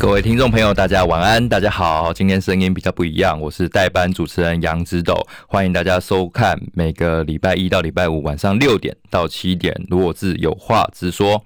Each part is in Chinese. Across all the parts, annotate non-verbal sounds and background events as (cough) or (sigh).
各位听众朋友，大家晚安，大家好。今天声音比较不一样，我是代班主持人杨指斗，欢迎大家收看每个礼拜一到礼拜五晚上六点到七点，如果是有话直说。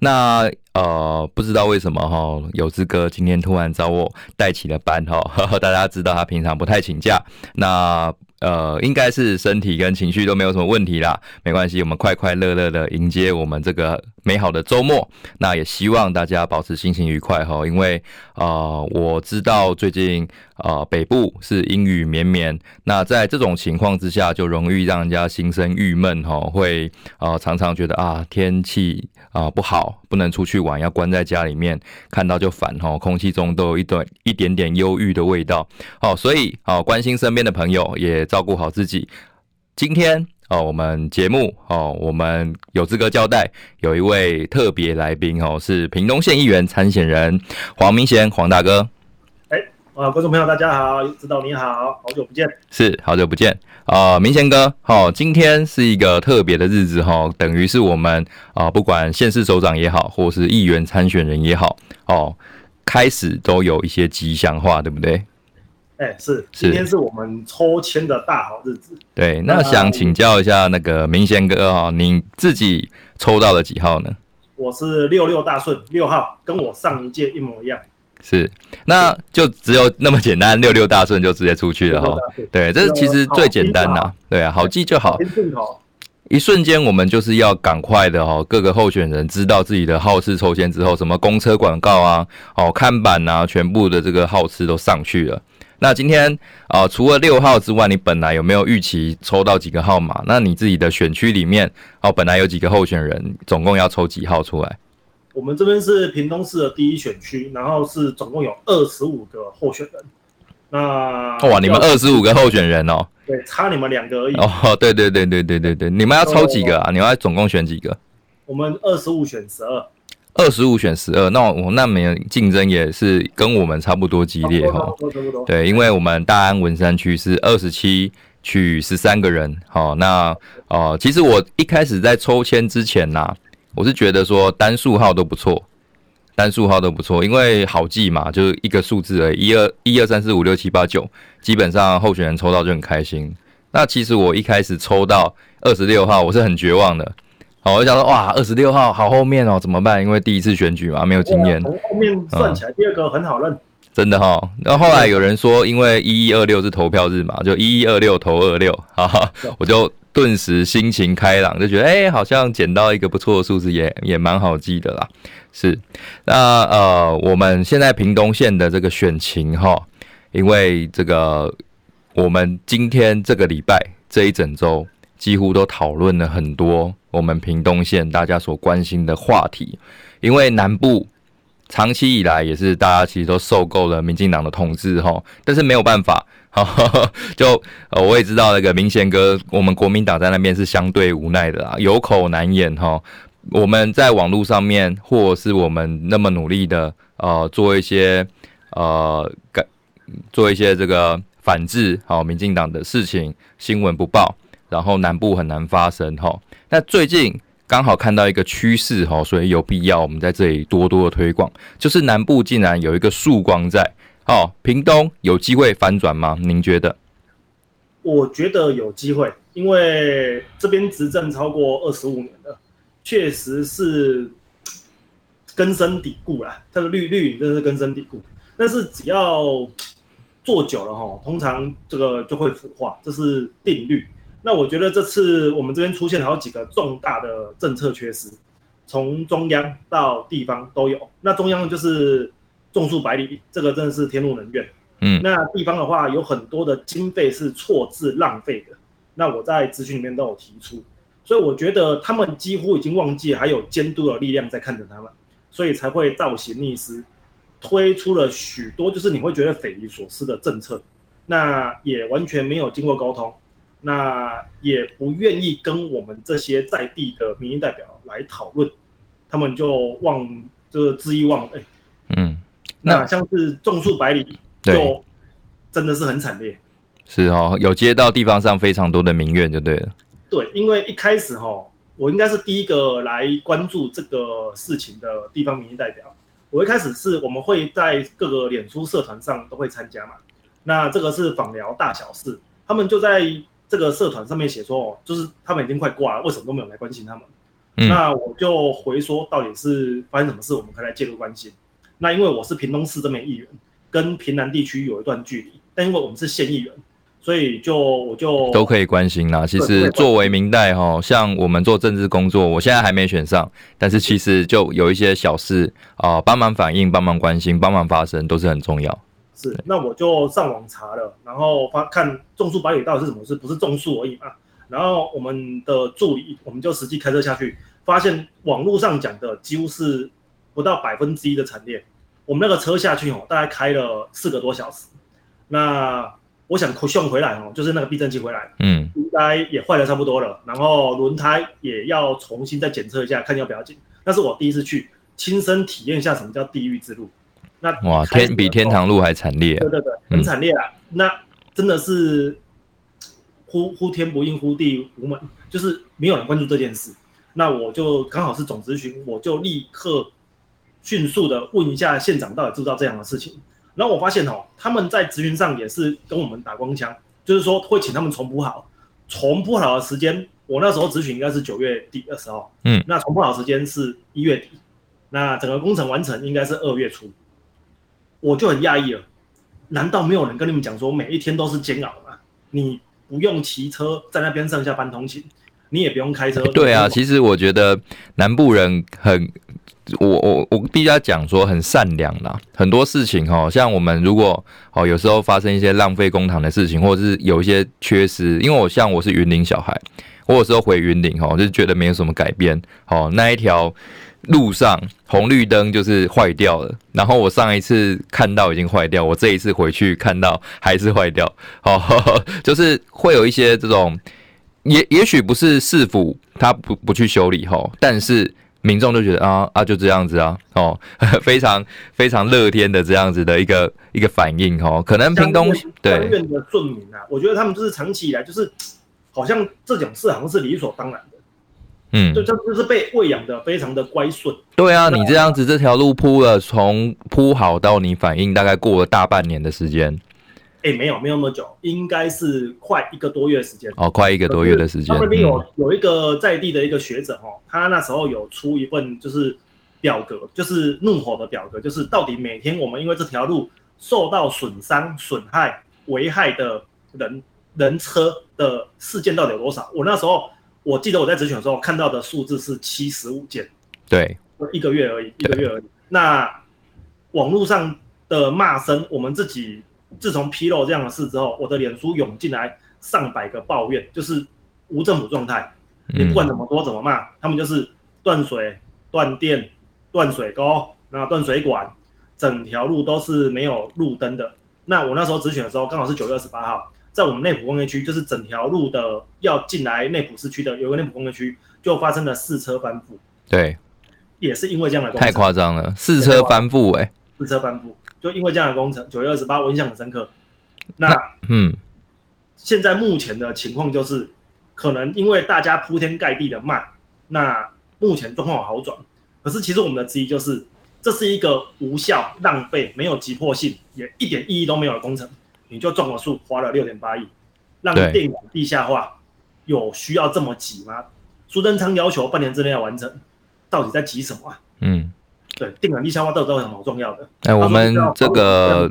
那呃，不知道为什么哈，有志哥今天突然找我代起了班哈，(laughs) 大家知道他平常不太请假，那。呃，应该是身体跟情绪都没有什么问题啦，没关系，我们快快乐乐的迎接我们这个美好的周末。那也希望大家保持心情愉快哈，因为、呃，我知道最近、呃、北部是阴雨绵绵，那在这种情况之下，就容易让人家心生郁闷哈，会啊、常常觉得啊天气啊不好，不能出去玩，要关在家里面，看到就烦哈，空气中都有一段一点点忧郁的味道。好，所以啊关心身边的朋友也。照顾好自己。今天哦，我们节目哦，我们有资格交代，有一位特别来宾哦，是屏东县议员参选人黄明贤黄大哥。哎，啊，观众朋友大家好，指导你好，好久不见，是好久不见啊，明贤哥，好，今天是一个特别的日子哈，等于是我们啊，不管县市首长也好，或是议员参选人也好，哦，开始都有一些吉祥话，对不对？哎、欸，是，今天是我们抽签的大好日子。对，那想请教一下那个明贤哥啊，你自己抽到了几号呢？我是六六大顺六号，跟我上一届一模一样。是，那就只有那么简单，六六大顺就直接出去了哈。对，这是其实最简单的，对啊，好记就好。一瞬间，我们就是要赶快的哦，各个候选人知道自己的号次抽签之后，什么公车广告啊，哦，看板啊，全部的这个号次都上去了。那今天啊、呃，除了六号之外，你本来有没有预期抽到几个号码？那你自己的选区里面哦，本来有几个候选人，总共要抽几号出来？我们这边是屏东市的第一选区，然后是总共有二十五个候选人。那哇，你们二十五个候选人哦？对，差你们两个而已。哦，对对对对对对对，你们要抽几个啊？你们要总共选几个？我们二十五选十二。二十五选十二，那我那没竞争也是跟我们差不多激烈哈。对，因为我们大安文山区是二十七取十三个人。好，那呃，其实我一开始在抽签之前呐、啊，我是觉得说单数号都不错，单数号都不错，因为好记嘛，就是一个数字而已，一二一二三四五六七八九，基本上候选人抽到就很开心。那其实我一开始抽到二十六号，我是很绝望的。哦，我就想说，哇，二十六号好后面哦，怎么办？因为第一次选举嘛，没有经验。从后面算起来，嗯、第二个很好认。真的哈、哦，然后后来有人说，因为一一二六是投票日嘛，就一一二六投二六，哈哈，我就顿时心情开朗，就觉得，哎、好像捡到一个不错的数字，也也蛮好记的啦。是，那呃，我们现在屏东县的这个选情哈，因为这个我们今天这个礼拜这一整周。几乎都讨论了很多我们屏东县大家所关心的话题，因为南部长期以来也是大家其实都受够了民进党的统治哈，但是没有办法，好 (laughs) 就呃我也知道那个明贤哥，我们国民党在那边是相对无奈的啦，有口难言哈。我们在网络上面，或是我们那么努力的呃做一些呃改做一些这个反制好民进党的事情，新闻不报。然后南部很难发生哈，那最近刚好看到一个趋势哈，所以有必要我们在这里多多的推广，就是南部竟然有一个曙光在哦，屏东有机会反转吗？您觉得？我觉得有机会，因为这边执政超过二十五年了，确实是根深蒂固啦，这个绿绿真是根深蒂固，但是只要做久了哈，通常这个就会腐化，这是定律。那我觉得这次我们这边出现了好几个重大的政策缺失，从中央到地方都有。那中央就是种树百里，这个真的是天怒人怨。嗯，那地方的话有很多的经费是错置浪费的。那我在咨询里面都有提出，所以我觉得他们几乎已经忘记还有监督的力量在看着他们，所以才会倒行逆施，推出了许多就是你会觉得匪夷所思的政策。那也完全没有经过沟通。那也不愿意跟我们这些在地的民意代表来讨论，他们就忘这个恣意妄为。嗯，那，那像是种树百里，就真的是很惨烈。是哦，有接到地方上非常多的民怨，就对了。对，因为一开始哈，我应该是第一个来关注这个事情的地方民意代表。我一开始是我们会在各个脸书社团上都会参加嘛。那这个是访聊大小事，他们就在这个社团上面写说，哦，就是他们已经快挂了，为什么都没有来关心他们？嗯、那我就回说，到底是发生什么事，我们可以来介入关心。那因为我是屏东市这边议员，跟屏南地区有一段距离，但因为我们是县议员。所以就我就都可以关心啦。其实作为明代哈，像我们做政治工作，我现在还没选上，但是其实就有一些小事啊，帮忙反映、帮忙关心、帮忙发声，都是很重要。是，那我就上网查了，然后发看种树百里到底是什么事，不是种树而已嘛。然后我们的助理，我们就实际开车下去，发现网络上讲的几乎是不到百分之一的惨烈。我们那个车下去哦，大概开了四个多小时。那我想送回来哦，就是那个避震器回来，嗯，应该也坏的差不多了。然后轮胎也要重新再检测一下，看要不要紧。那是我第一次去亲身体验一下什么叫地狱之路。那哇，天比天堂路还惨烈啊。对对对，很惨烈啊。嗯、那真的是呼呼天不应，呼地无门，就是没有人关注这件事。那我就刚好是总咨询，我就立刻迅速的问一下县长，到底知不知道这样的事情。然后我发现哦，他们在咨询上也是跟我们打光枪，就是说会请他们重铺好，重铺好的时间，我那时候咨询应该是九月底的时候，嗯，那重铺好的时间是一月底，那整个工程完成应该是二月初，我就很讶异了，难道没有人跟你们讲说每一天都是煎熬吗？你不用骑车在那边上下班通勤，你也不用开车。对啊，其实我觉得南部人很。我我我必须要讲说很善良啦，很多事情哈，像我们如果哦有时候发生一些浪费公堂的事情，或者是有一些缺失，因为我像我是云林小孩，我有时候回云林哈，就觉得没有什么改变，哦那一条路上红绿灯就是坏掉了，然后我上一次看到已经坏掉，我这一次回去看到还是坏掉，哦 (laughs) 就是会有一些这种，也也许不是市府他不不去修理哈，但是。民众都觉得啊啊就这样子啊哦，(laughs) 非常非常乐天的这样子的一个一个反应哦，可能屏东对院的顺民啊，我觉得他们就是长期以来就是好像这种事好像是理所当然的，嗯，就这就是被喂养的非常的乖顺。对啊，你这样子这条路铺了，从铺好到你反应，大概过了大半年的时间。哎、欸，没有，没有那么久，应该是快一个多月的时间。哦，快一个多月的时间。那边有有一个在地的一个学者哦，他那时候有出一份就是表格，就是怒吼的表格，就是到底每天我们因为这条路受到损伤、损害、危害的人人车的事件到底有多少？我那时候我记得我在质询的时候看到的数字是七十五件。对，一个月而已，一个月而已。那网络上的骂声，我们自己。自从披露这样的事之后，我的脸书涌进来上百个抱怨，就是无政府状态。你不管怎么说怎么骂，他们就是断水、断电、断水沟、那断水管，整条路都是没有路灯的。那我那时候直选的时候，刚好是九月二十八号，在我们内埔工业区，就是整条路的要进来内埔市区的，有个内埔工业区就发生了四车翻覆。对，也是因为这样的。太夸张了，四车翻覆哎，四车翻覆。就因为这样的工程，九月二十八，我印象很深刻。那嗯，现在目前的情况就是，可能因为大家铺天盖地的卖，那目前状况有好转。可是其实我们的质疑就是，这是一个无效、浪费、没有急迫性，也一点意义都没有的工程。你就种了树，花了六点八亿，让电网地下化，有需要这么急吗？苏贞昌要求半年之内要完成，到底在急什么啊？嗯。对，电管地下化都都很好重要的。哎、欸，我们这个，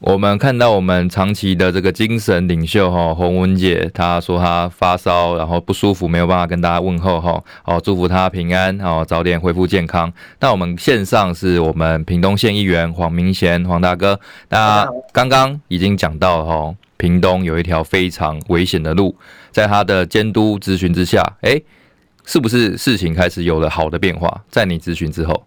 我们看到我们长期的这个精神领袖哈洪文姐，她说她发烧，然后不舒服，没有办法跟大家问候哈，哦，祝福她平安，哦，早点恢复健康。那我们线上是我们屏东县议员黄明贤黄大哥，那刚刚已经讲到哈，屏东有一条非常危险的路，在他的监督咨询之下，哎、欸，是不是事情开始有了好的变化？在你咨询之后。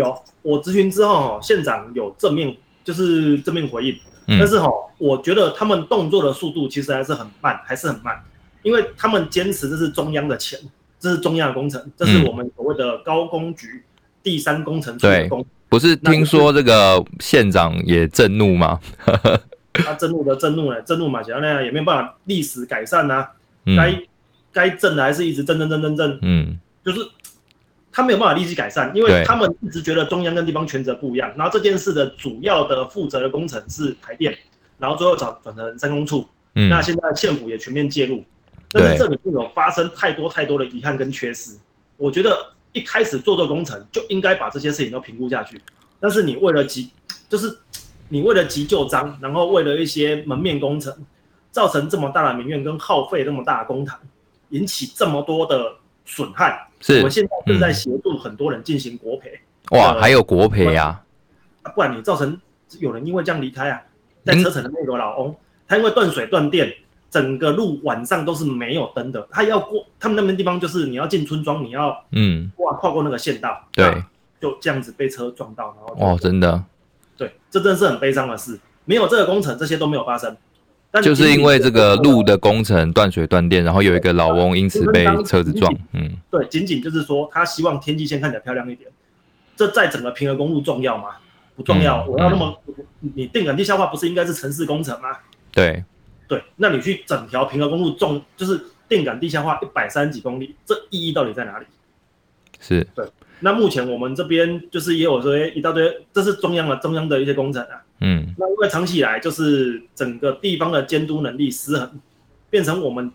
有，我咨询之后，县长有正面，就是正面回应。嗯、但是哈，我觉得他们动作的速度其实还是很慢，还是很慢，因为他们坚持这是中央的钱，这是中央的工程，这是我们所谓的高工局第三工程处的工不是听说这个县长也震怒吗？(laughs) 他震怒的震怒了，震怒嘛，想要那样也没有办法历史改善呐、啊，该、嗯、该震的还是一直震震震震震，嗯，就是他没有办法立即改善，因为他们一直觉得中央跟地方权责不一样，然后这件事的主要的负责的工程是台电，然后最后转转成三公处，嗯，那现在县府也全面介入，但是这里面有发生太多太多的遗憾跟缺失，我觉得一开始做这个工程就应该把这些事情都评估下去，但是你为了急，就是。你为了急救章，然后为了一些门面工程，造成这么大的民怨跟耗费这么大的公帑，引起这么多的损害。是，我们现在正在协助很多人进行国赔。哇，还有国赔呀？啊，不然你造成有人因为这样离开啊，在车城的那个老翁，他因为断水断电，整个路晚上都是没有灯的。他要过他们那边地方，就是你要进村庄，你要嗯，哇，跨过那个县道，对，就这样子被车撞到，然后哦，真的。对，这真是很悲伤的事。没有这个工程，这些都没有发生。但就是因为这个路的工程断水断电，然后有一个老翁因此被车子撞。嗯，对，仅仅就是说他希望天际线看起来漂亮一点。这在整个平和公路重要吗？不重要。嗯、我要那么，嗯、你定杆地下化不是应该是城市工程吗？对，对，那你去整条平和公路重就是定感地下化一百三十几公里，这意义到底在哪里？是，对。那目前我们这边就是也有说一大堆，这是中央的中央的一些工程啊。嗯。那因为长期以来就是整个地方的监督能力失衡，变成我们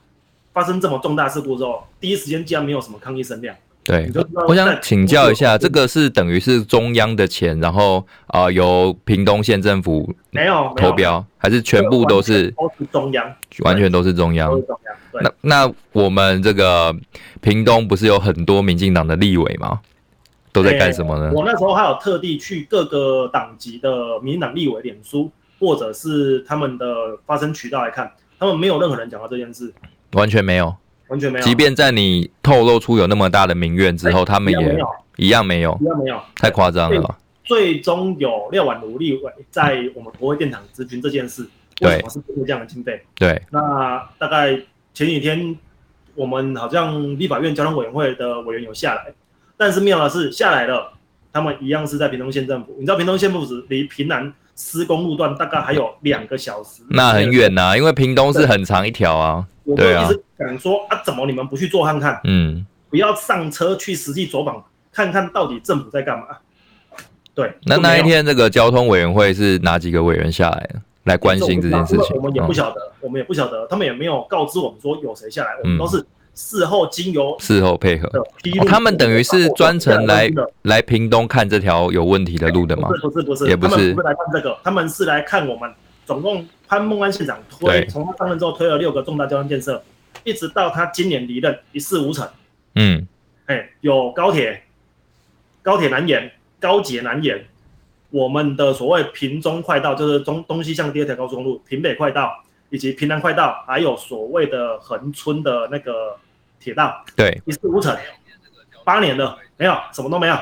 发生这么重大事故之后，第一时间竟然没有什么抗议声量。对。我想请教一下，这个是等于是中央的钱，然后啊、呃、由屏东县政府没有投标，还是全部都是都是中央？完全都是中央。中央。那那我们这个屏东不是有很多民进党的立委吗？都在干什么呢？我那时候还有特地去各个党籍的民进党立委脸书，或者是他们的发声渠道来看，他们没有任何人讲到这件事，完全没有，完全没有。即便在你透露出有那么大的民怨之后，他们也一样没有，一样没有，太夸张了。最终有廖婉如立委在我们国会殿堂咨询这件事，为什么是这样的经费？对，那大概前几天我们好像立法院交通委员会的委员有下来。但是妙的是下来了，他们一样是在屏东县政府。你知道屏东县政府离屏南施工路段大概还有两个小时，那很远呐、啊，因为屏东是很长一条啊。对啊。我就一直想说啊，怎么你们不去做看看？嗯，不要上车去实际走访，看看到底政府在干嘛？对。那那一天这个交通委员会是哪几个委员下来来关心这件事情？我们也不晓得，哦、我们也不晓得，他们也没有告知我们说有谁下来，我们都是。事后经由事后配合，他们等于是专程来来屏东看这条有问题的路的吗？不是不是不是，也不是，不是来看这个，他们是来看我们。总共潘孟安县长推，从他上任之后推了六个重大交通建设，一直到他今年离任一事无成。嗯，哎，有高铁，高铁南延，高捷南延，我们的所谓屏中快道就是中东西向第二条高速公路，屏北快道以及屏南快道，还有所谓的恒春的那个。铁道对一事无成，八年了没有什么都没有，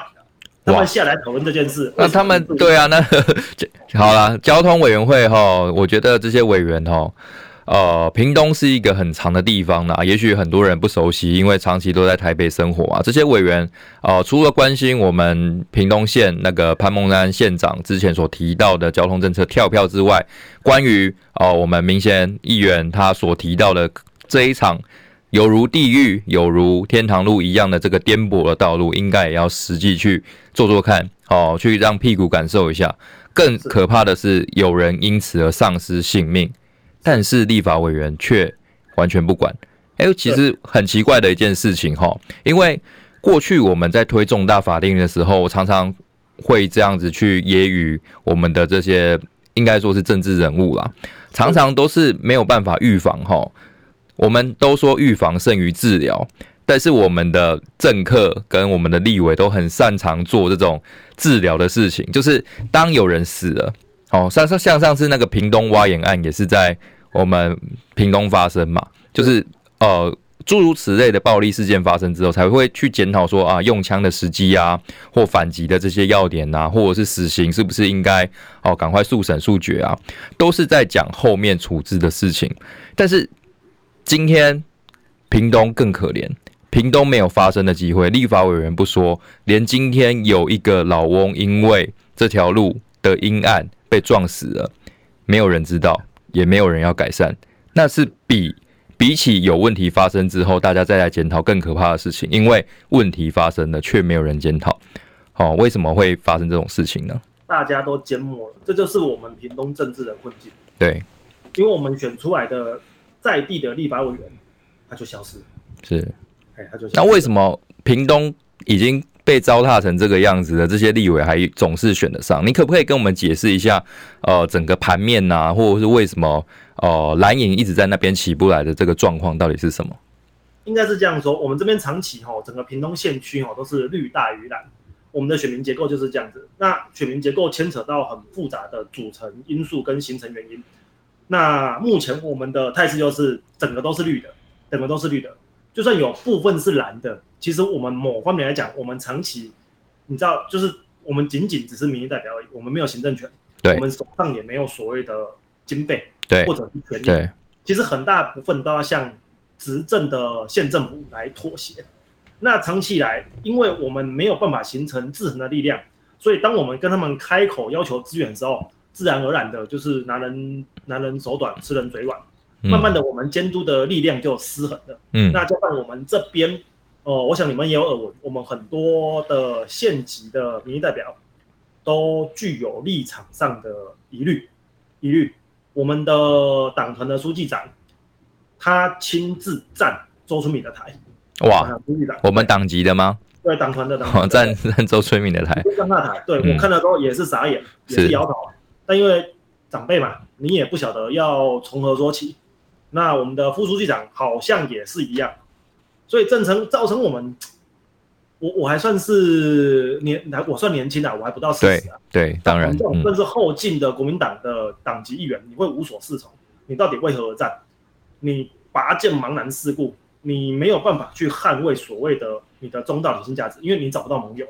他们下来讨论这件事。那他们对啊，那 (laughs) 好了，交通委员会哈，我觉得这些委员哈，呃，屏东是一个很长的地方呢，也许很多人不熟悉，因为长期都在台北生活啊。这些委员呃，除了关心我们屏东县那个潘孟安县长之前所提到的交通政策跳票之外，关于呃我们民贤议员他所提到的这一场。有如地狱，有如天堂路一样的这个颠簸的道路，应该也要实际去做做看，哦，去让屁股感受一下。更可怕的是，有人因此而丧失性命，但是立法委员却完全不管。哎，其实很奇怪的一件事情哈，因为过去我们在推重大法令的时候，常常会这样子去揶揄我们的这些应该说是政治人物啦，常常都是没有办法预防哈。我们都说预防胜于治疗，但是我们的政客跟我们的立委都很擅长做这种治疗的事情。就是当有人死了，哦，像像上次那个屏东挖眼案也是在我们屏东发生嘛，就是呃诸如此类的暴力事件发生之后，才会去检讨说啊，用枪的时机啊，或反击的这些要点呐、啊，或者是死刑是不是应该哦赶快速审速决啊，都是在讲后面处置的事情。但是今天屏东更可怜，屏东没有发生的机会，立法委员不说，连今天有一个老翁因为这条路的阴暗被撞死了，没有人知道，也没有人要改善，那是比。比起有问题发生之后，大家再来检讨更可怕的事情，因为问题发生了却没有人检讨。好、哦，为什么会发生这种事情呢？大家都缄默了，这就是我们屏东政治的困境。对，因为我们选出来的在地的立法委员，他就消失了。是，哎，他就消失。那为什么屏东已经被糟蹋成这个样子的这些立委还总是选得上？你可不可以跟我们解释一下？呃，整个盘面呐、啊，或者是为什么？呃，蓝营一直在那边起不来的这个状况到底是什么？应该是这样说，我们这边长期哈，整个屏东县区哈都是绿大于蓝，我们的选民结构就是这样子。那选民结构牵扯到很复杂的组成因素跟形成原因。那目前我们的态势就是整个都是绿的，整个都是绿的，就算有部分是蓝的，其实我们某方面来讲，我们长期你知道，就是我们仅仅只是民意代表而已，我们没有行政权，对，我们手上也没有所谓的经费。对，或者是权力，对，其实很大部分都要向执政的县政府来妥协。那长期以来，因为我们没有办法形成制衡的力量，所以当我们跟他们开口要求资源的时候，自然而然的就是拿人拿人手短，吃人嘴软。慢慢的，我们监督的力量就失衡了。嗯，那加上我们这边，哦、呃，我想你们也有耳闻，我们很多的县级的民意代表都具有立场上的疑虑，疑虑。我们的党团的书记长，他亲自站周春敏的台。哇，书记长，我们党籍的吗？对，党团的党团站站周春敏的台。(laughs) 站那台，对、嗯、我看了之后也是傻眼，也是摇头。但因为长辈嘛，你也不晓得要从何说起。那我们的副书记长好像也是一样，所以正成造成我们。我我还算是年，我算年轻啊，我还不到四十啊。对，当然，这种算是后进的国民党的党籍议员，嗯，你会无所适从。你到底为何而战？你拔剑茫然四顾，你没有办法去捍卫所谓的你的中道理性价值，因为你找不到盟友。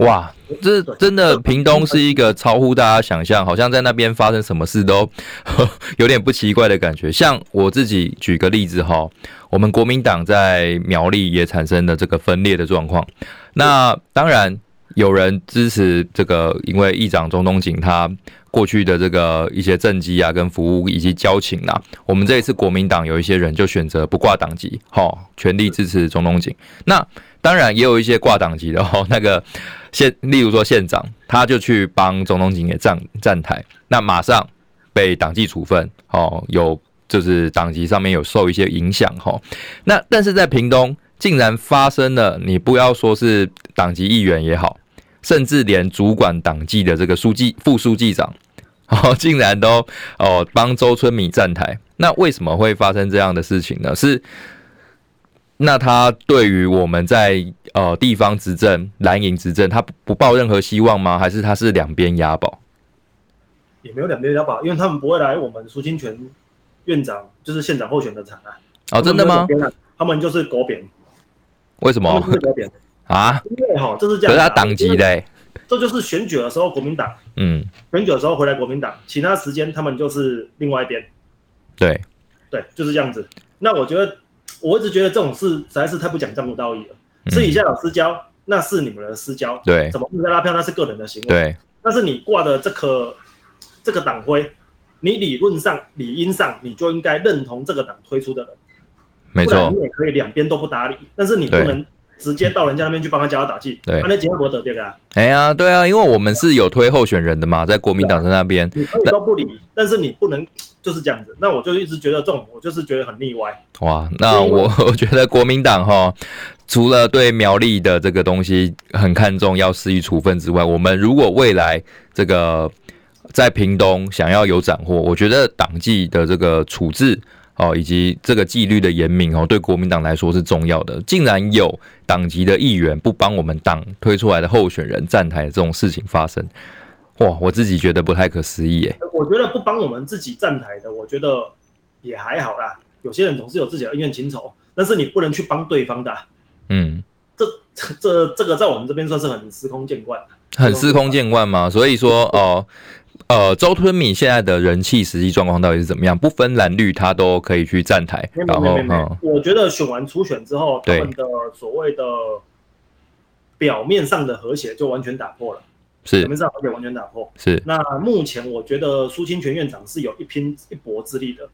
哇，这真的屏东是一个超乎大家想象，好像在那边发生什么事都 (laughs) 有点不奇怪的感觉。像我自己举个例子哈，我们国民党在苗栗也产生了这个分裂的状况。那当然有人支持这个，因为议长钟东锦他过去的这个一些政绩啊、跟服务以及交情啊，我们这一次国民党有一些人就选择不挂党籍，好，全力支持钟东锦。那当然也有一些挂党籍的哦，(laughs) 那个县，例如说县长，他就去帮钟东锦也站站台，那马上被党纪处分哦，有就是党籍上面有受一些影响哈。那但是在屏东竟然发生了，你不要说是党籍议员也好，甚至连主管党纪的这个书记、副书记长 (laughs) 哦，竟然都哦帮周春米站台，那为什么会发生这样的事情呢？是。那他对于我们在呃地方执政蓝营执政，他不不抱任何希望吗？还是他是两边押宝？也没有两边押宝，因为他们不会来我们苏清泉院长就是县长候选的场啊。哦，真的吗？他们就是狗扁。为什么？狗扁啊？因为哈，这是这样。可是他党籍的。(laughs) 这就是选举的时候国民党，嗯，选举的时候回来国民党，其他时间他们就是另外一边。对，对，就是这样子。那我觉得。我一直觉得这种事实在是太不讲江湖道义了。私底下有私交，那是你们的私交。对，怎么不在拉票，那是个人的行为。对，但是你挂的这个这个党徽，你理论上、理应上，你就应该认同这个党推出的人。没错，你也可以两边都不搭理，但是你不能。直接到人家那边去帮他加油打气，对，那结果得这个啊？哎呀，对啊，因为我们是有推候选人的嘛，在国民党在那边，你都不理，但是你不能就是这样子。那我就一直觉得这种，我就是觉得很腻歪。哇，那我我觉得国民党哈，除了对苗栗的这个东西很看重，要施以处分之外，我们如果未来这个在屏东想要有斩获，我觉得党纪的这个处置。哦，以及这个纪律的严明哦，对国民党来说是重要的。竟然有党籍的议员不帮我们党推出来的候选人站台，这种事情发生，哇，我自己觉得不太可思议耶。我觉得不帮我们自己站台的，我觉得也还好啦。有些人总是有自己的恩怨情仇，但是你不能去帮对方的、啊。嗯，这这这个在我们这边算是很司空见惯的。很司空见惯吗？所以说 (laughs) 哦。呃，周春米现在的人气实际状况到底是怎么样？不分蓝绿，他都可以去站台。没有没有没有，嗯、我觉得选完初选之后，他们的所谓的表面上的和谐就完全打破了。是表面上和谐完全打破。是。那目前我觉得苏清泉院长是有一拼一搏之力的，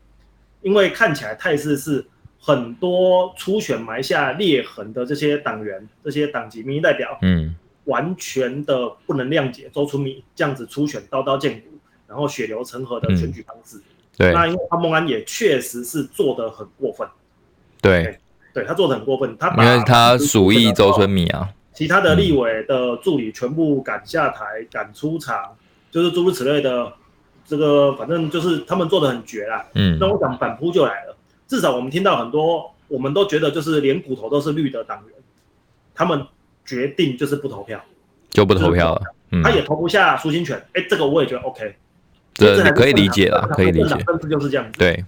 因为看起来态势是很多初选埋下裂痕的这些党员、这些党籍民意代表，嗯。完全的不能谅解周春米这样子初选刀刀见骨，然后血流成河的选举方式。嗯、对，那因为潘孟安也确实是做得很过分。对，对，对他做得很过分，他把因为他属意周春米啊，其他的立委的助理全部赶下台、赶、嗯、出场，就是诸如此类的。这个反正就是他们做的很绝啦。嗯，那我想反扑就来了。至少我们听到很多，我们都觉得就是连骨头都是绿的党员，他们。决定就是不投票，就不投票了。嗯，他也投不下苏清泉。哎，这个我也觉得 OK，这可以理解了，可以理解。政治就是这样子。对，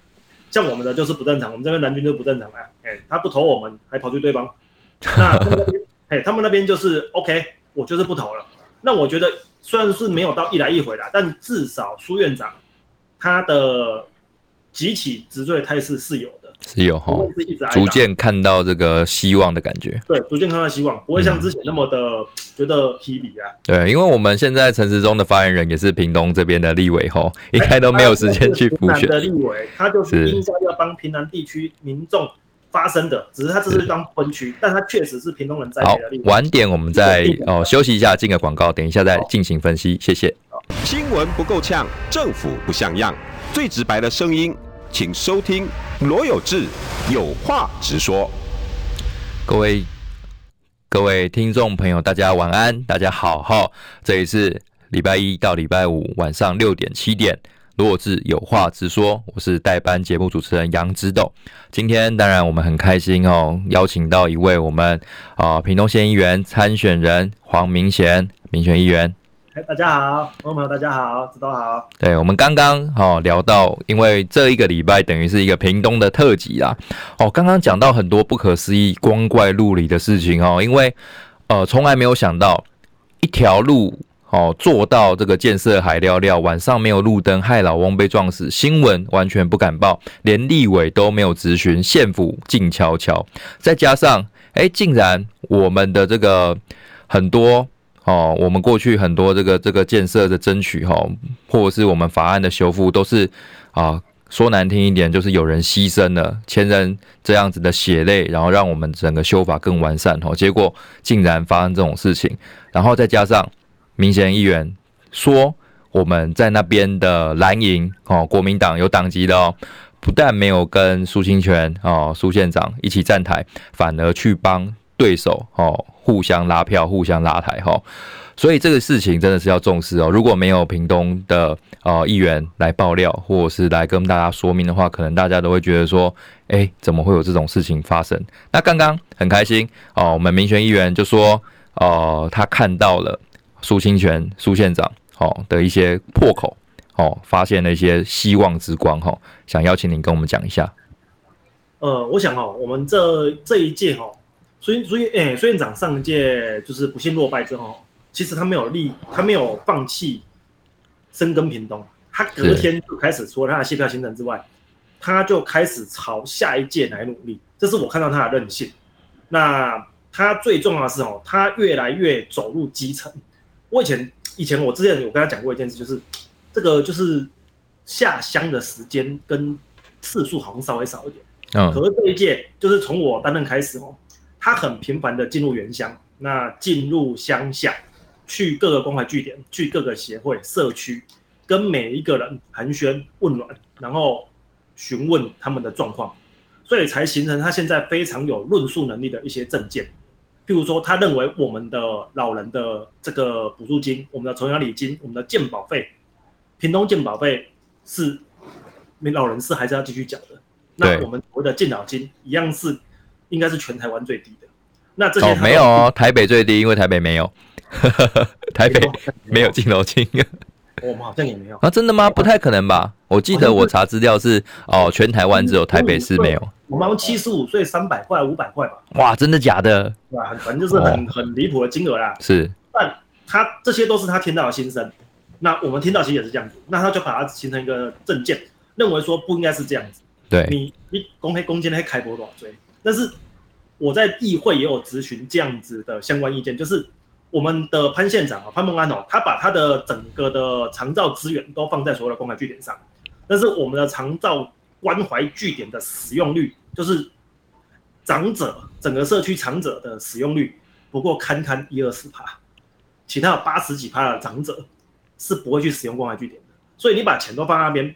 像我们的就是不正常，我们这边蓝军就不正常啊。哎，他不投我们，还跑去对方。那哎，他们那边就是 OK，我就是不投了。那我觉得虽然是没有到一来一回啦，但至少苏院长他的急起直追的态势是有的。是有哈，逐渐看到这个希望的感觉。对，逐渐看到希望，不会像之前那么的觉得疲惫啊。对，因为我们现在陈时中的发言人也是屏东这边的立委吼，应该都没有时间去补选。的立委，他就是应该要帮屏南地区民众发生的，只是它这是当分区，但他确实是屏东人在。好，晚点我们再哦休息一下，进个广告，等一下再进行分析，谢谢。新闻不够呛，政府不像样，最直白的声音。请收听罗有志有话直说。各位各位听众朋友，大家晚安，大家好哈。这里是礼拜一到礼拜五晚上六点七点，罗有志有话直说。我是代班节目主持人杨之斗。今天当然我们很开心哦，邀请到一位我们啊屏东县议员参选人黄明贤民选议员。大家好，朋友们，大家好，知道好。对，我们刚刚好聊到，因为这一个礼拜等于是一个屏东的特辑啦。哦，刚刚讲到很多不可思议、光怪陆离的事情哦，因为呃，从来没有想到一条路哦做到这个建设海料料，晚上没有路灯，害老翁被撞死，新闻完全不敢报，连立委都没有质询，县府静悄悄。再加上，哎，竟然我们的这个很多。哦，我们过去很多这个这个建设的争取哈、哦，或者是我们法案的修复，都是啊说难听一点，就是有人牺牲了前人这样子的血泪，然后让我们整个修法更完善哦。结果竟然发生这种事情，然后再加上民选议员说我们在那边的蓝营哦，国民党有党籍的哦，不但没有跟苏清泉哦苏县长一起站台，反而去帮对手哦。互相拉票，互相拉台哈，所以这个事情真的是要重视哦。如果没有屏东的呃议员来爆料，或者是来跟大家说明的话，可能大家都会觉得说，哎，怎么会有这种事情发生？那刚刚很开心哦，我们民选议员就说，哦，他看到了苏清泉苏县长哦的一些破口哦，发现了一些希望之光哈，想邀请您跟我们讲一下。呃，我想哦，我们这这一届哈。所以，所以，哎，苏院长上一届就是不幸落败之后，其实他没有立，他没有放弃深耕屏东，他隔天就开始除了他的卸票行程之外，他就开始朝下一届来努力。这是我看到他的韧性。那他最重要的是哦，他越来越走入基层。我以前，以前我之前有跟他讲过一件事，就是这个就是下乡的时间跟次数好像稍微少一点。嗯。可是这一届就是从我担任开始哦。他很频繁的进入原乡，那进入乡下，去各个关怀据点，去各个协会、社区，跟每一个人寒暄问暖，然后询问他们的状况，所以才形成他现在非常有论述能力的一些政见。譬如说，他认为我们的老人的这个补助金、我们的重养礼金、我们的健保费，屏东健保费是没老人是还是要继续缴的。那我们所谓的健老金一样是。应该是全台湾最低的，那这些、哦、没有哦，台北最低，因为台北没有，(laughs) 台北没有敬老金。我们好像也没有啊？真的吗？不太可能吧？我记得我查资料是哦，全台湾只有台北市没有。我们七十五岁三百块五百块吧？哇，真的假的？对吧？反正就是很很离谱的金额啦。是，但他这些都是他听到的心声。那我们听到其实也是这样子，那他就把它形成一个政见，认为说不应该是这样子。对，你你公开攻击那些开播多少岁？但是我在议会也有咨询这样子的相关意见，就是我们的潘县长啊，潘孟安哦，他把他的整个的长照资源都放在所有的关怀据点上，但是我们的长照关怀据点的使用率，就是长者整个社区长者的使用率不过堪堪一二十趴，其他有八十几趴的长者是不会去使用关怀据点的，所以你把钱都放在那边。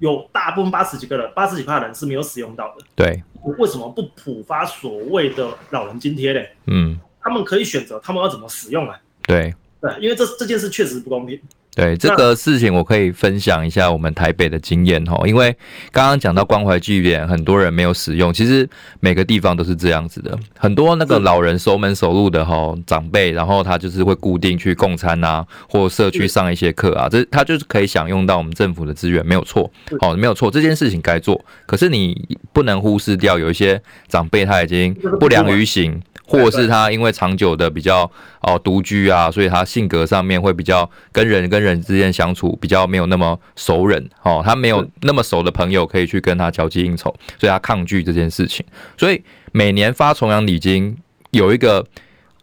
有大部分八十几个人，八十几趴的人是没有使用到的。对，为什么不普发所谓的老人津贴嘞？嗯，他们可以选择他们要怎么使用啊？对，对，因为这这件事确实不公平。对这个事情，我可以分享一下我们台北的经验哈，因为刚刚讲到关怀据点，很多人没有使用，其实每个地方都是这样子的，很多那个老人熟门熟路的哈长辈，然后他就是会固定去共餐啊，或社区上一些课啊，这他就是可以享用到我们政府的资源，没有错，好，没有错，这件事情该做，可是你不能忽视掉有一些长辈他已经不良于行。或是他因为长久的比较哦独居啊，所以他性格上面会比较跟人跟人之间相处比较没有那么熟人哦，他没有那么熟的朋友可以去跟他交际应酬，所以他抗拒这件事情。所以每年发重阳礼金有一个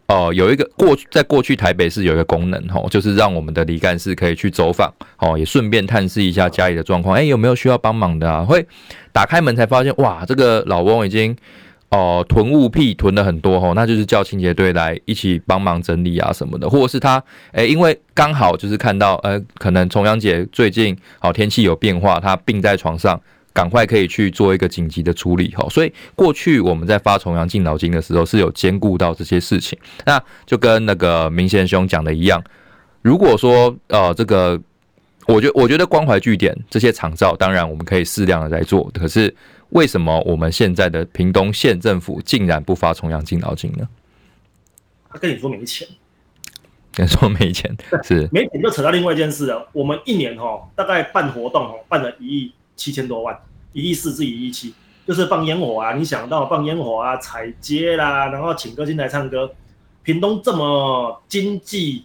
哦有一个过在过去台北市有一个功能哦，就是让我们的李干事可以去走访哦，也顺便探视一下家里的状况，哎有没有需要帮忙的啊？会打开门才发现哇，这个老翁已经。哦、囤物癖囤了很多吼，那就是叫清洁队来一起帮忙整理啊什么的，或者是他，诶，因为刚好就是看到，呃，可能重阳节最近好、哦、天气有变化，他病在床上，赶快可以去做一个紧急的处理吼。所以过去我们在发重阳敬老金的时候是有兼顾到这些事情，那就跟那个明贤兄讲的一样，如果说呃这个，我觉我觉得关怀据点这些长照，当然我们可以适量的来做，可是。为什么我们现在的屏东县政府竟然不发重阳敬老金呢？他跟你说没钱，跟你说没钱是没钱就扯到另外一件事了。我们一年哦大概办活动哦办了一亿七千多万，一亿四至一亿七，就是放烟火啊，你想到放烟火啊、踩街啦，然后请歌星来唱歌。屏东这么经济、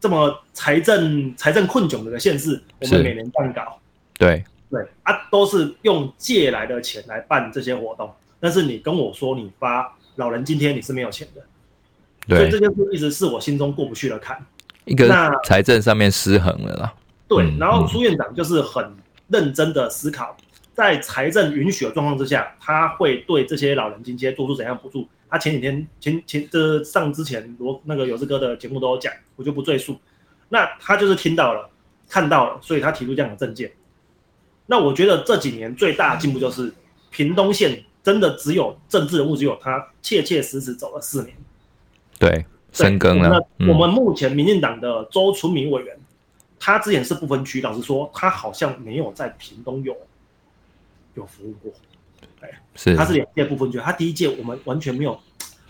这么财政财政困窘的一个县市，我们每年办搞对。对啊，都是用借来的钱来办这些活动，但是你跟我说你发老人津贴，你是没有钱的，对，所以这件事一直是我心中过不去的坎。一个财政上面失衡了啦。对，然后苏院长就是很认真的思考，在财政允许的状况之下，他会对这些老人津贴做出怎样补助。他前几天前前这上之前罗那个有志哥的节目都有讲，我就不赘述。那他就是听到了，看到了，所以他提出这样的政见。那我觉得这几年最大的进步就是，屏东县真的只有政治人物，只有他切切实实走了四年，对，深耕了。那我们目前民进党的周春明委员，他之前是不分区，老实说，他好像没有在屏东有有服务过，对，是，他是两届不分区，他第一届我们完全没有，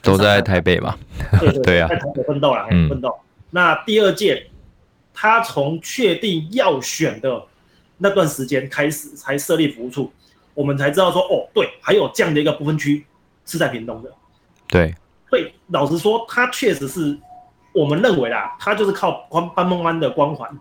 都在台北嘛，对对，(laughs) 对啊，在台北奋斗了，奋斗。那第二届，他从确定要选的。那段时间开始才设立服务处，我们才知道说哦，对，还有这样的一个不分区是在屏东的。对，所以老实说，他确实是我们认为啦，他就是靠关班梦安的光环，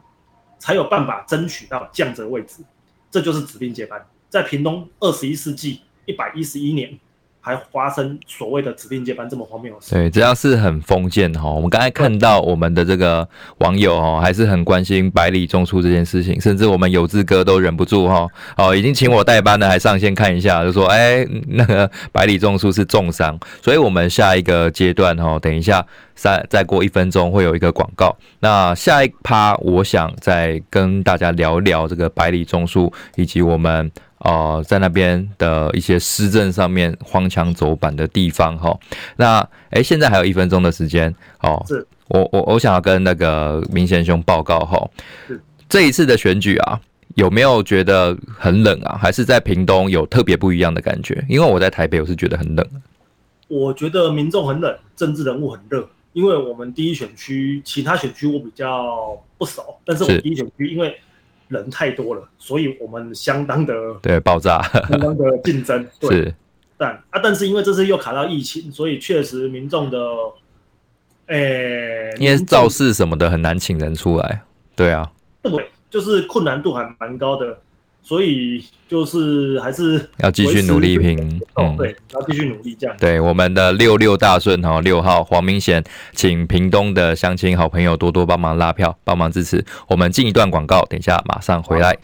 才有办法争取到这样子的位置。这就是指定接班，在屏东二十一世纪一百一十一年。还发生所谓的指定接班这么荒谬的事？对，这样是很封建哈。我们刚才看到我们的这个网友哦，还是很关心百里种树这件事情，甚至我们有志哥都忍不住哈哦，已经请我代班了，还上线看一下，就说哎，那个百里种树是重伤，所以我们下一个阶段哈，等一下再再过一分钟会有一个广告。那下一趴，我想再跟大家聊聊这个百里种树以及我们。哦、呃，在那边的一些施政上面荒腔走板的地方哈。那哎、欸，现在还有一分钟的时间哦。是，我我我想要跟那个明贤兄报告哈。这一次的选举啊，有没有觉得很冷啊？还是在屏东有特别不一样的感觉？因为我在台北，我是觉得很冷。我觉得民众很冷，政治人物很热。因为我们第一选区其他选区我比较不熟，但是我们第一选区因为人太多了，所以我们相当的对爆炸，相当的竞争。(laughs) 对是，但啊，但是因为这次又卡到疫情，所以确实民众的，诶、欸，因为造势什么的很难请人出来。对啊，对，就是困难度还蛮高的。所以就是还是要继续努力拼，嗯，对，要继续努力这样。对，我们的六六大顺哈，六号黄明贤，请屏东的乡亲好朋友多多帮忙拉票，帮忙支持。我们进一段广告，等一下马上回来。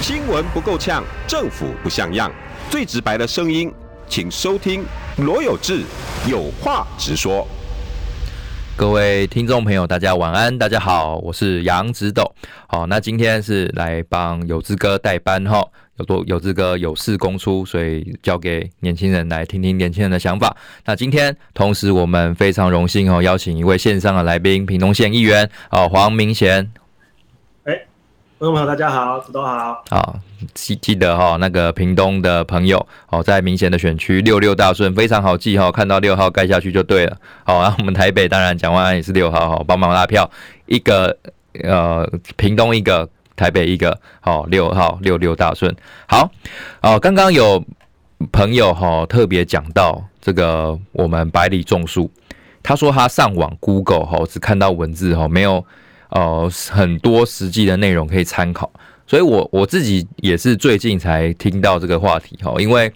新闻不够呛，政府不像样，最直白的声音，请收听罗有志有话直说。各位听众朋友，大家晚安，大家好，我是杨子斗。好，那今天是来帮有志哥代班哈，有多有志哥有事公出，所以交给年轻人来听听年轻人的想法。那今天同时我们非常荣幸哦，邀请一位线上的来宾，屏东县议员哦黄明贤。观众朋友，大家好，直斗好。好，记记得哈，那个屏东的朋友哦，在明显的选区六六大顺非常好记哈，看到六号盖下去就对了。好，然后我们台北当然蒋万安也是六号哈，帮忙拉票，一个呃屏东一个，台北一个，好六号六六大顺。好，哦，刚刚有朋友哈特别讲到这个我们百里种树，他说他上网 Google 哈只看到文字哈没有。呃，很多实际的内容可以参考，所以我我自己也是最近才听到这个话题哈，因为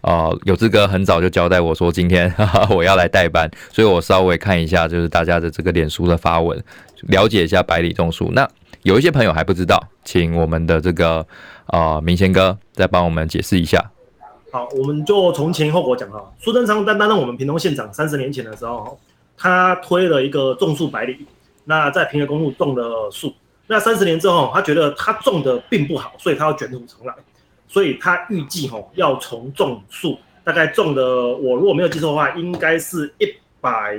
呃，有志哥很早就交代我说今天哈 (laughs) 哈我要来代班，所以我稍微看一下就是大家的这个脸书的发文，了解一下百里种树。那有一些朋友还不知道，请我们的这个呃明贤哥再帮我们解释一下。好，我们就从前后果讲哈。苏贞昌担任我们屏东县长三十年前的时候，他推了一个种树百里。那在平和公路种了树，那三十年之后，他觉得他种的并不好，所以他要卷土重来，所以他预计吼要重种树，大概种的我如果没有记错的话，应该是一百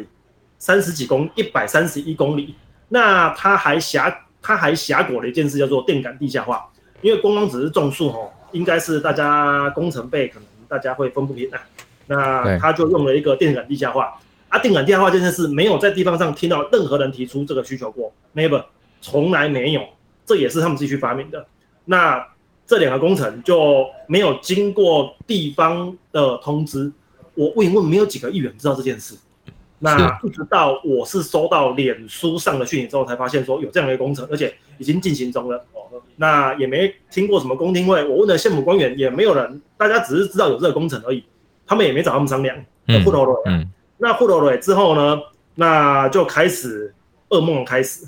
三十几公，一百三十一公里。那他还峡他还峡果了一件事叫做电杆地下化，因为光光只是种树吼，应该是大家工程费可能大家会分不平啊，那他就用了一个电杆地下化。啊，电杆地下化这件事没有在地方上听到任何人提出这个需求过，never，从来没有，这也是他们自己去发明的。那这两个工程就没有经过地方的通知，我问一问，没有几个议员知道这件事。那一直到我是收到脸书上的讯息之后才发现说有这样的一个工程，而且已经进行中了。哦，那也没听过什么公听会，我问了县府官员也没有人，大家只是知道有这个工程而已，他们也没找他们商量。嗯嗯。那护头蕊之后呢？那就开始噩梦开始。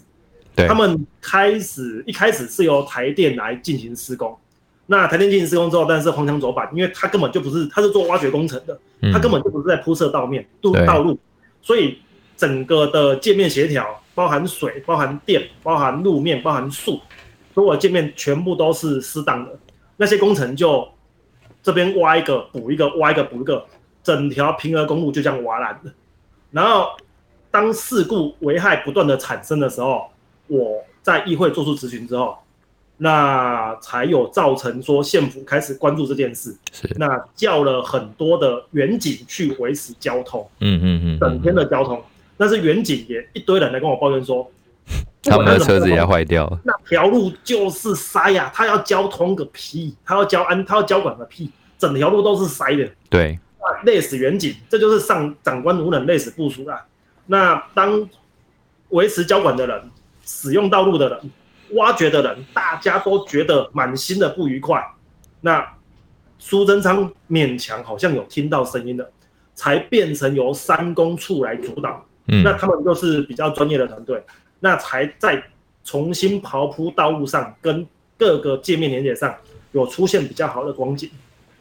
对，他们开始一开始是由台电来进行施工。那台电进行施工之后，但是荒腔走板，因为他根本就不是，他是做挖掘工程的，他根本就不是在铺设道面、道道路，所以整个的界面协调，包含水、包含电、包含路面、包含树，所有界面全部都是适当的。那些工程就这边挖一个补一个，挖一个补一个。整条平和公路就这样瓦烂了，然后当事故危害不断的产生的时候，我在议会做出咨询之后，那才有造成说县府开始关注这件事，是。那叫了很多的远警去维持交通，嗯嗯嗯，整天的交通，但是远景也一堆人来跟我抱怨说，他们的车子也坏掉。了，那条路就是塞呀，他要交通个屁，他要交安，他要交管个屁，整条路都是塞的，对。累死远景，这就是上长官无能，累死部署啊。那当维持交管的人、使用道路的人、挖掘的人，大家都觉得满心的不愉快。那苏贞昌勉强好像有听到声音了，才变成由三公处来主导。嗯，那他们就是比较专业的团队，那才在重新刨铺道路上，跟各个界面连接上有出现比较好的光景。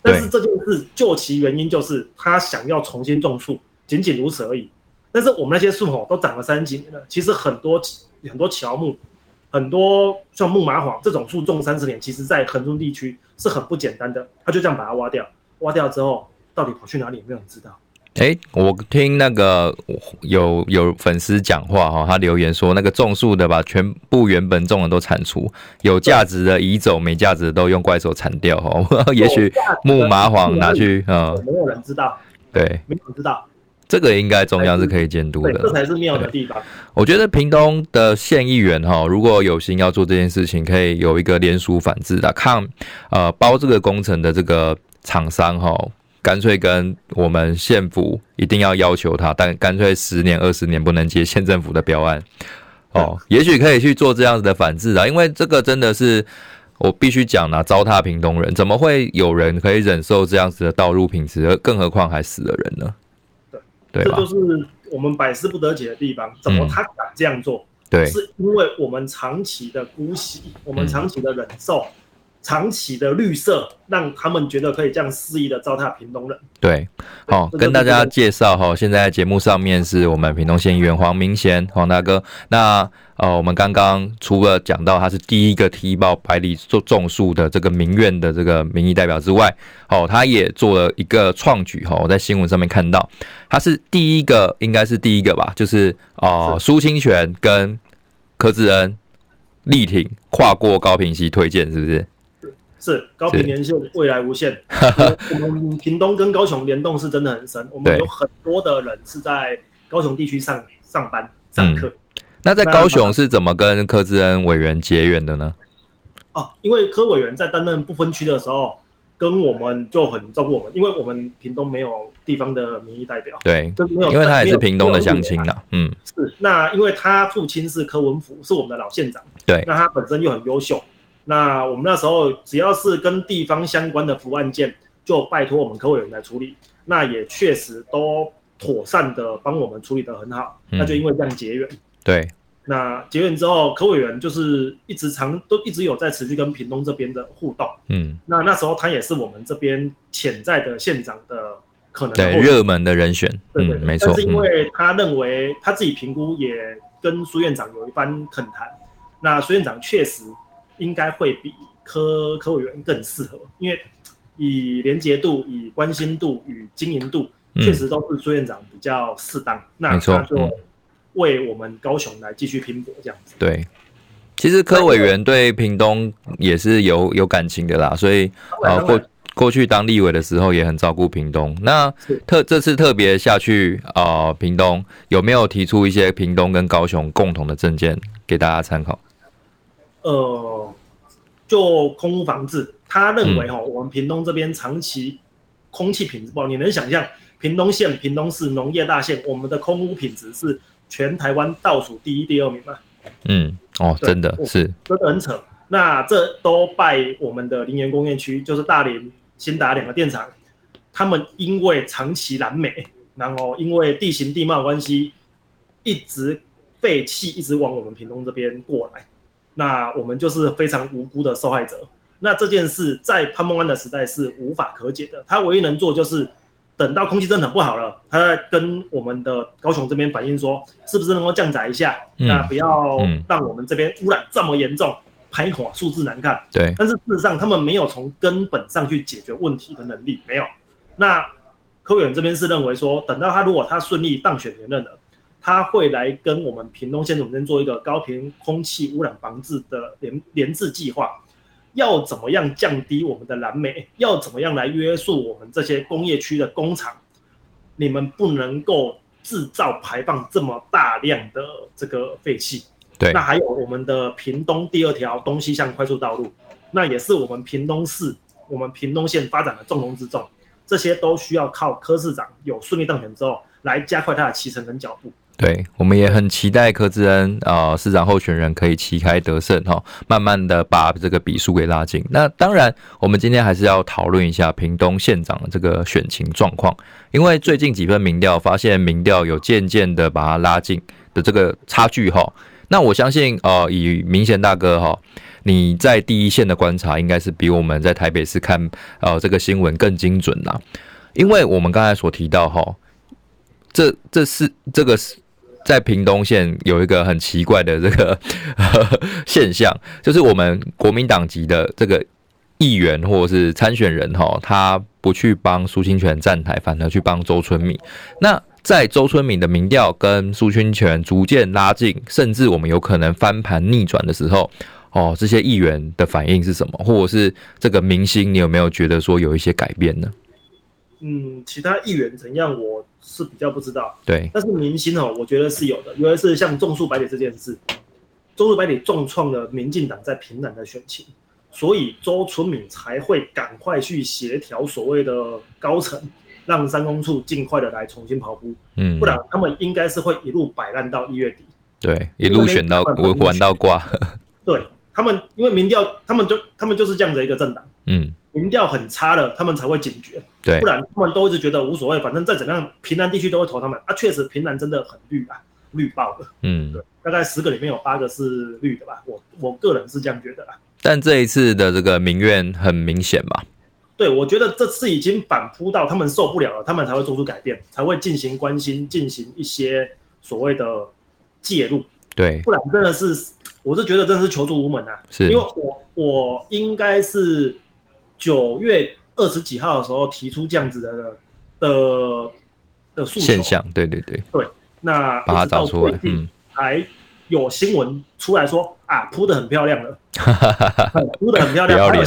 但是这件事究其原因，就是他想要重新种树，仅仅如此而已。但是我们那些树吼都长了三十几年了，其实很多很多乔木，很多像木麻黄这种树种三十年，其实在恒中地区是很不简单的。他就这样把它挖掉，挖掉之后到底跑去哪里，没有人知道。哎、欸，我听那个有有粉丝讲话哈，他留言说那个种树的把全部原本种的都铲除，有价值的移走，没价值的都用怪手铲掉哈。(laughs) 也许木麻黄拿去，嗯，没有人知道，对，没有人知道。这个应该中央是可以监督的，这才是妙的地方。我觉得屏东的县议员哈，如果有心要做这件事情，可以有一个联署反制的，看呃包这个工程的这个厂商哈，干脆跟我们县府一定要要求他，但干脆十年二十年不能接县政府的标案。哦，也许可以去做这样子的反制啊，因为这个真的是我必须讲啊，糟蹋屏东人，怎么会有人可以忍受这样子的道路品质，而更何况还死了人呢？对。这就是我们百思不得解的地方，怎么他敢这样做？对，是因为我们长期的姑息，我们长期的忍受，长期的绿色，让他们觉得可以这样肆意的糟蹋屏东人。对，好，跟大家介绍哈，现在节目上面是我们屏东县议员黄明贤黄大哥，那。呃，我们刚刚除了讲到他是第一个提报百里种种树的这个民怨的这个民意代表之外，哦，他也做了一个创举哈，我在新闻上面看到，他是第一个，应该是第一个吧，就是呃，苏清泉跟柯志恩力挺跨过高屏溪推荐，是不是？是高屏连线未来无限。(laughs) 我们屏东跟高雄联动是真的很深，我们有很多的人是在高雄地区上上班上课。嗯那在高雄是怎么跟柯志恩委员结缘的呢？哦，因为柯委员在担任不分区的时候，跟我们就很照顾我们，因为我们屏东没有地方的民意代表，对，因为他也是屏东的乡亲呐，嗯，是。那因为他父亲是柯文福，是我们的老县长，对，那他本身又很优秀，那我们那时候只要是跟地方相关的服务案件，就拜托我们科委员来处理，那也确实都妥善的帮我们处理得很好，嗯、那就因为这样结缘。对，那结缘之后，科委员就是一直常都一直有在持续跟屏东这边的互动。嗯，那那时候他也是我们这边潜在的县长的可能的对热门的人选。对对，對、嗯，没错。但是因为他认为他自己评估也跟苏院长有一番恳谈，那苏院长确实应该会比科科委员更适合，因为以连结度、以关心度与经营度，确实都是朱院长比较适当。嗯、那他就。嗯为我们高雄来继续拼搏，这样子。对，其实柯委员对屏东也是有有感情的啦，所以呃过过去当立委的时候也很照顾屏东。那特这次特别下去啊、呃，屏东有没有提出一些屏东跟高雄共同的政见给大家参考？呃，就空污防治，他认为哈、嗯，我们屏东这边长期空气品质不好，你能想象屏东县、屏东市农业大县，我们的空污品质是？全台湾倒数第一、第二名吗？嗯，哦，真的是，真的很扯。那这都拜我们的林园工业区，就是大连、新达两个电厂，他们因为长期燃煤，然后因为地形地貌关系，一直废气一直往我们屏东这边过来，那我们就是非常无辜的受害者。那这件事在潘孟安的时代是无法可解的，他唯一能做就是。等到空气真的很不好了，他在跟我们的高雄这边反映说，是不是能够降载一下？嗯、那不要让我们这边污染这么严重，排火数字难看。对，但是事实上他们没有从根本上去解决问题的能力，没有。那柯委员这边是认为说，等到他如果他顺利当选连任了，他会来跟我们屏东县总监做一个高频空气污染防治的联联制计划。要怎么样降低我们的燃煤？要怎么样来约束我们这些工业区的工厂？你们不能够制造排放这么大量的这个废气。对，那还有我们的屏东第二条东西向快速道路，那也是我们屏东市、我们屏东县发展的重中之重。这些都需要靠柯市长有顺利当选之后，来加快他的骑乘跟脚步。对，我们也很期待柯志恩啊、呃，市长候选人可以旗开得胜哈，慢慢的把这个比数给拉近。那当然，我们今天还是要讨论一下屏东县长的这个选情状况，因为最近几份民调发现，民调有渐渐的把它拉近的这个差距哈。那我相信呃，以明贤大哥哈，你在第一线的观察，应该是比我们在台北市看呃这个新闻更精准啦，因为我们刚才所提到哈，这这是这个是。在屏东县有一个很奇怪的这个呵 (laughs) 呵现象，就是我们国民党籍的这个议员或者是参选人哈，他不去帮苏清泉站台，反而去帮周春米。那在周春米的民调跟苏清泉逐渐拉近，甚至我们有可能翻盘逆转的时候，哦，这些议员的反应是什么？或者是这个明星，你有没有觉得说有一些改变呢？嗯，其他议员怎样，我是比较不知道。对，但是明星哦，我觉得是有的，尤其是像种树百里这件事，种树百里重创了民进党在平南的选情，所以周春敏才会赶快去协调所谓的高层，让三公处尽快的来重新跑步。嗯，不然他们应该是会一路摆烂到一月底。对，一路选到我玩到挂。对他们，因为民调，他们就他们就是这样的一个政党。嗯。民调很差了，他们才会警觉。对，不然他们都一直觉得无所谓，反正再怎样，平南地区都会投他们啊。确实，平南真的很绿啊，绿爆了。嗯，对，大概十个里面有八个是绿的吧。我我个人是这样觉得啦。但这一次的这个民怨很明显吧？对，我觉得这次已经反扑到他们受不了了，他们才会做出改变，才会进行关心，进行一些所谓的介入。对，不然真的是，我是觉得真的是求助无门啊。是，因为我我应该是。九月二十几号的时候提出这样子的的的诉求。现象，对对对。对，那把它找出来，嗯，还有新闻出来说啊，铺的很漂亮了，(laughs) 铺的很漂亮，不要脸，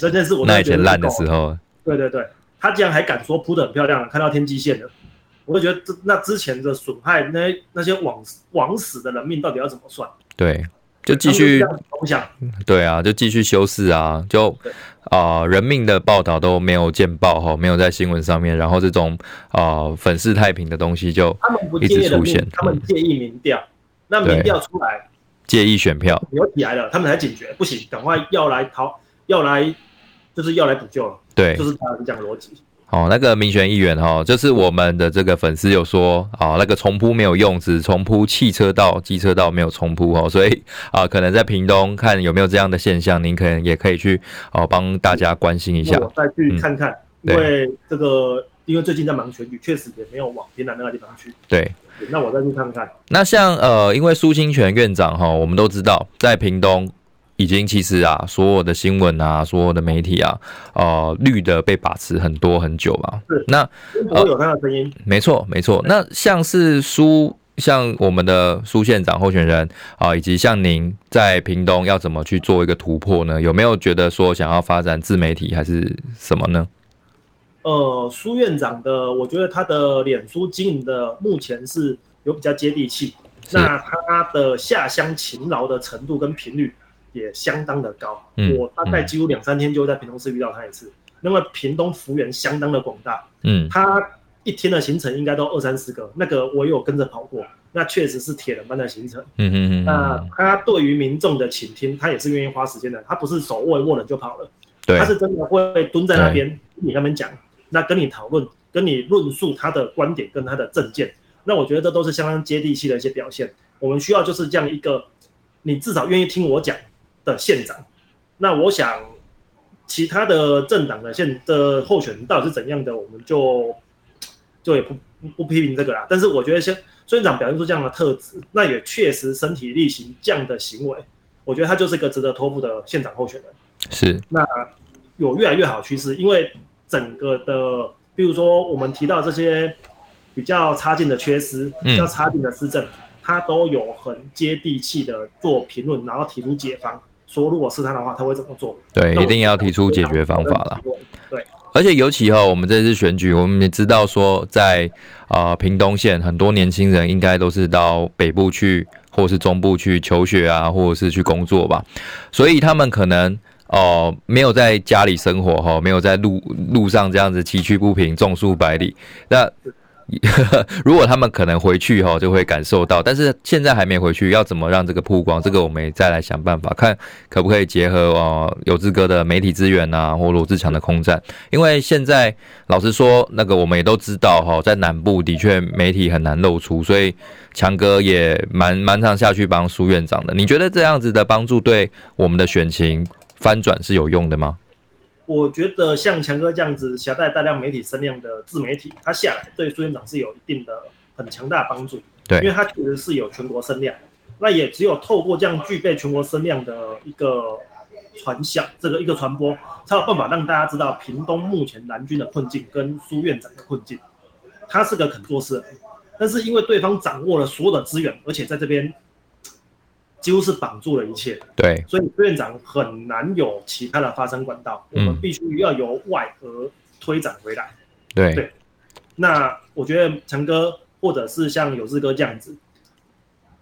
这件事我那以前烂的时候，对对对，他竟然还敢说铺的很漂亮，看到天际线了，我就觉得这那之前的损害，那那些枉枉死的人命到底要怎么算？对。就继续，对啊，就继续修饰啊，就啊、呃，人命的报道都没有见报哈，没有在新闻上面，然后这种啊、呃、粉饰太平的东西就一直出现。他们介意民调，那民调出来，介意选票，有起来了，他们才警觉，不行，赶快要来逃，要来就是要来补救了，对，就是他这样的逻辑。哦，那个民选议员哈，就是我们的这个粉丝有说啊，那个重铺没有用，只重铺汽车道、机车道没有重铺哦，所以啊，可能在屏东看有没有这样的现象，您可能也可以去哦帮大家关心一下。我再去看看，嗯、因为这个因为最近在忙选举，确实也没有往屏南那个地方去。对，那我再去看看。那像呃，因为苏清泉院长哈，我们都知道在屏东。已经其实啊，所有的新闻啊，所有的媒体啊，呃，绿的被把持很多很久嘛。是。那都有他的声音。呃、没错，没错。那像是苏，像我们的苏县长候选人啊、呃，以及像您在屏东要怎么去做一个突破呢？有没有觉得说想要发展自媒体还是什么呢？呃，苏院长的，我觉得他的脸书经营的目前是有比较接地气。那他的下乡勤劳的程度跟频率。也相当的高，嗯、我大概几乎两三天就会在屏东市遇到他一次。嗯、那么屏东幅员相当的广大，嗯，他一天的行程应该都二三十个，那个我也有跟着跑过，那确实是铁人般的行程，嗯嗯嗯。那他对于民众的倾听，他也是愿意花时间的，他不是手握一握了就跑了，对，他是真的会蹲在那边跟你那边讲，那跟你讨论，跟你论述他的观点跟他的政见，那我觉得这都是相当接地气的一些表现。我们需要就是这样一个，你至少愿意听我讲。的县长，那我想其他的政党的县的候选人到底是怎样的，我们就就也不不批评这个啦。但是我觉得，像孙院长表现出这样的特质，那也确实身体力行这样的行为，我觉得他就是一个值得托付的县长候选人。是，那有越来越好趋势，因为整个的，比如说我们提到这些比较差劲的缺失，比较差劲的施政，他、嗯、都有很接地气的做评论，然后提出解方。说如果是他的话，他会怎么做？对，一定要提出解决方法了。对，而且尤其哈，我们这次选举，我们也知道说在，在、呃、啊屏东县很多年轻人应该都是到北部去，或是中部去求学啊，或者是去工作吧，所以他们可能哦、呃、没有在家里生活哈，没有在路路上这样子崎岖不平，种树百里。那 (laughs) 如果他们可能回去哈，就会感受到，但是现在还没回去，要怎么让这个曝光？这个我们也再来想办法，看可不可以结合哦，有志哥的媒体资源呐，或罗志强的空战。因为现在老实说，那个我们也都知道哈，在南部的确媒体很难露出，所以强哥也蛮蛮常下去帮苏院长的。你觉得这样子的帮助对我们的选情翻转是有用的吗？我觉得像强哥这样子携带大量媒体声量的自媒体，他下来对苏院长是有一定的很强大的帮助。对，因为他确实是有全国声量，那也只有透过这样具备全国声量的一个传响，这个一个传播，才有办法让大家知道屏东目前蓝军的困境跟苏院长的困境。他是个肯做事的，但是因为对方掌握了所有的资源，而且在这边。几乎是绑住了一切，对，所以副院长很难有其他的发声管道，嗯、我们必须要由外而推展回来。对对。那我觉得强哥或者是像有志哥这样子，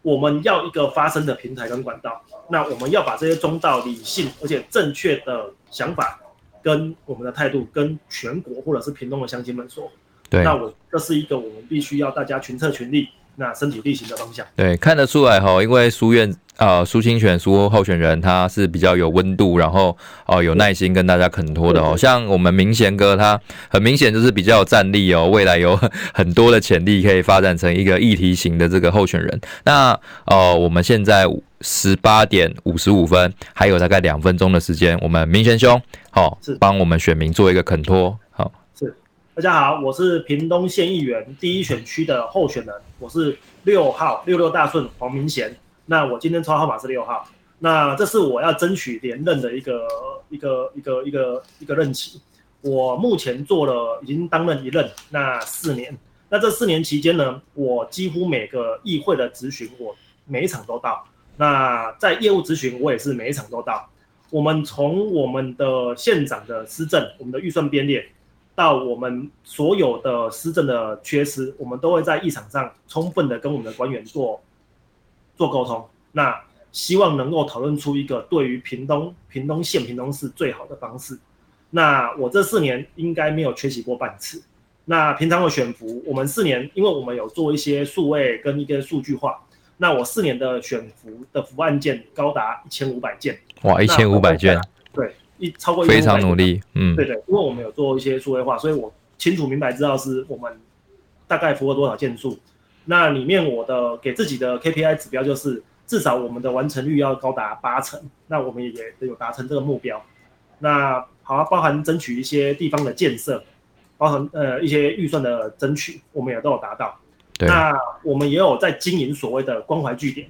我们要一个发声的平台跟管道。那我们要把这些中道、理性而且正确的想法，跟我们的态度，跟全国或者是屏东的乡亲们说。对。那我这是一个我们必须要大家群策群力，那身体力行的方向。对，看得出来哈，因为苏院。啊，苏清泉苏候选人他是比较有温度，然后哦、呃、有耐心跟大家恳托的哦。像我们明贤哥他很明显就是比较有战力哦，未来有很多的潜力可以发展成一个议题型的这个候选人。那哦、呃，我们现在十八点五十五分，还有大概两分钟的时间，我们明贤兄好，是帮我们选民做一个恳托。好，是大家好，我是屏东县议员第一选区的候选人，我是六号六六大顺黄明贤。那我今天抽号码是六号，那这是我要争取连任的一个一个一个一个一个任期。我目前做了已经当任一任，那四年。那这四年期间呢，我几乎每个议会的咨询，我每一场都到。那在业务咨询，我也是每一场都到。我们从我们的县长的施政，我们的预算编列，到我们所有的施政的缺失，我们都会在议场上充分的跟我们的官员做。做沟通，那希望能够讨论出一个对于屏东、屏东县、屏东市最好的方式。那我这四年应该没有缺席过半次。那平常的选服，我们四年，因为我们有做一些数位跟一个数据化。那我四年的选服的服案件高达一千五百件。哇，一千五百件。对，一超过一非常努力。嗯，对对，因为我们有做一些数位化，所以我清楚明白知道是我们大概符合多少件数。那里面我的给自己的 KPI 指标就是至少我们的完成率要高达八成，那我们也也有达成这个目标。那好啊，包含争取一些地方的建设，包含呃一些预算的争取，我们也都有达到。对。那我们也有在经营所谓的关怀据点，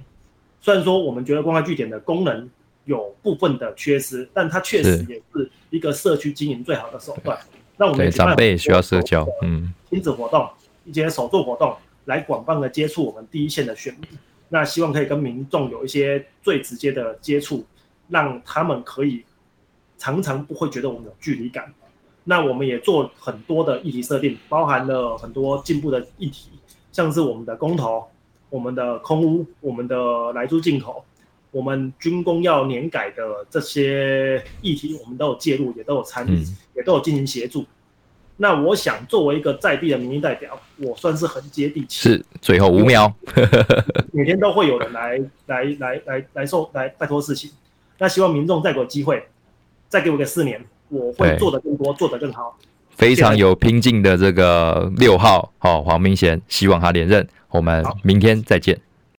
虽然说我们觉得关怀据点的功能有部分的缺失，但它确实也是一个社区经营最好的手段。那我们长辈也需要社交，嗯，亲子活动，一些手作活动。来广泛的接触我们第一线的选民，那希望可以跟民众有一些最直接的接触，让他们可以常常不会觉得我们有距离感。那我们也做很多的议题设定，包含了很多进步的议题，像是我们的公投、我们的空屋、我们的来租进口、我们军工要年改的这些议题，我们都有介入，也都有参与，嗯、也都有进行协助。那我想作为一个在地的民意代表，我算是很接地气。是，最后五秒，每天都会有人来 (laughs) 来来来来受来拜托事情。那希望民众再给我机会，再给我个四年，我会做得更多，做得更好。非常有拼劲的这个六号，好，黄明贤，希望他连任。我们明天再见。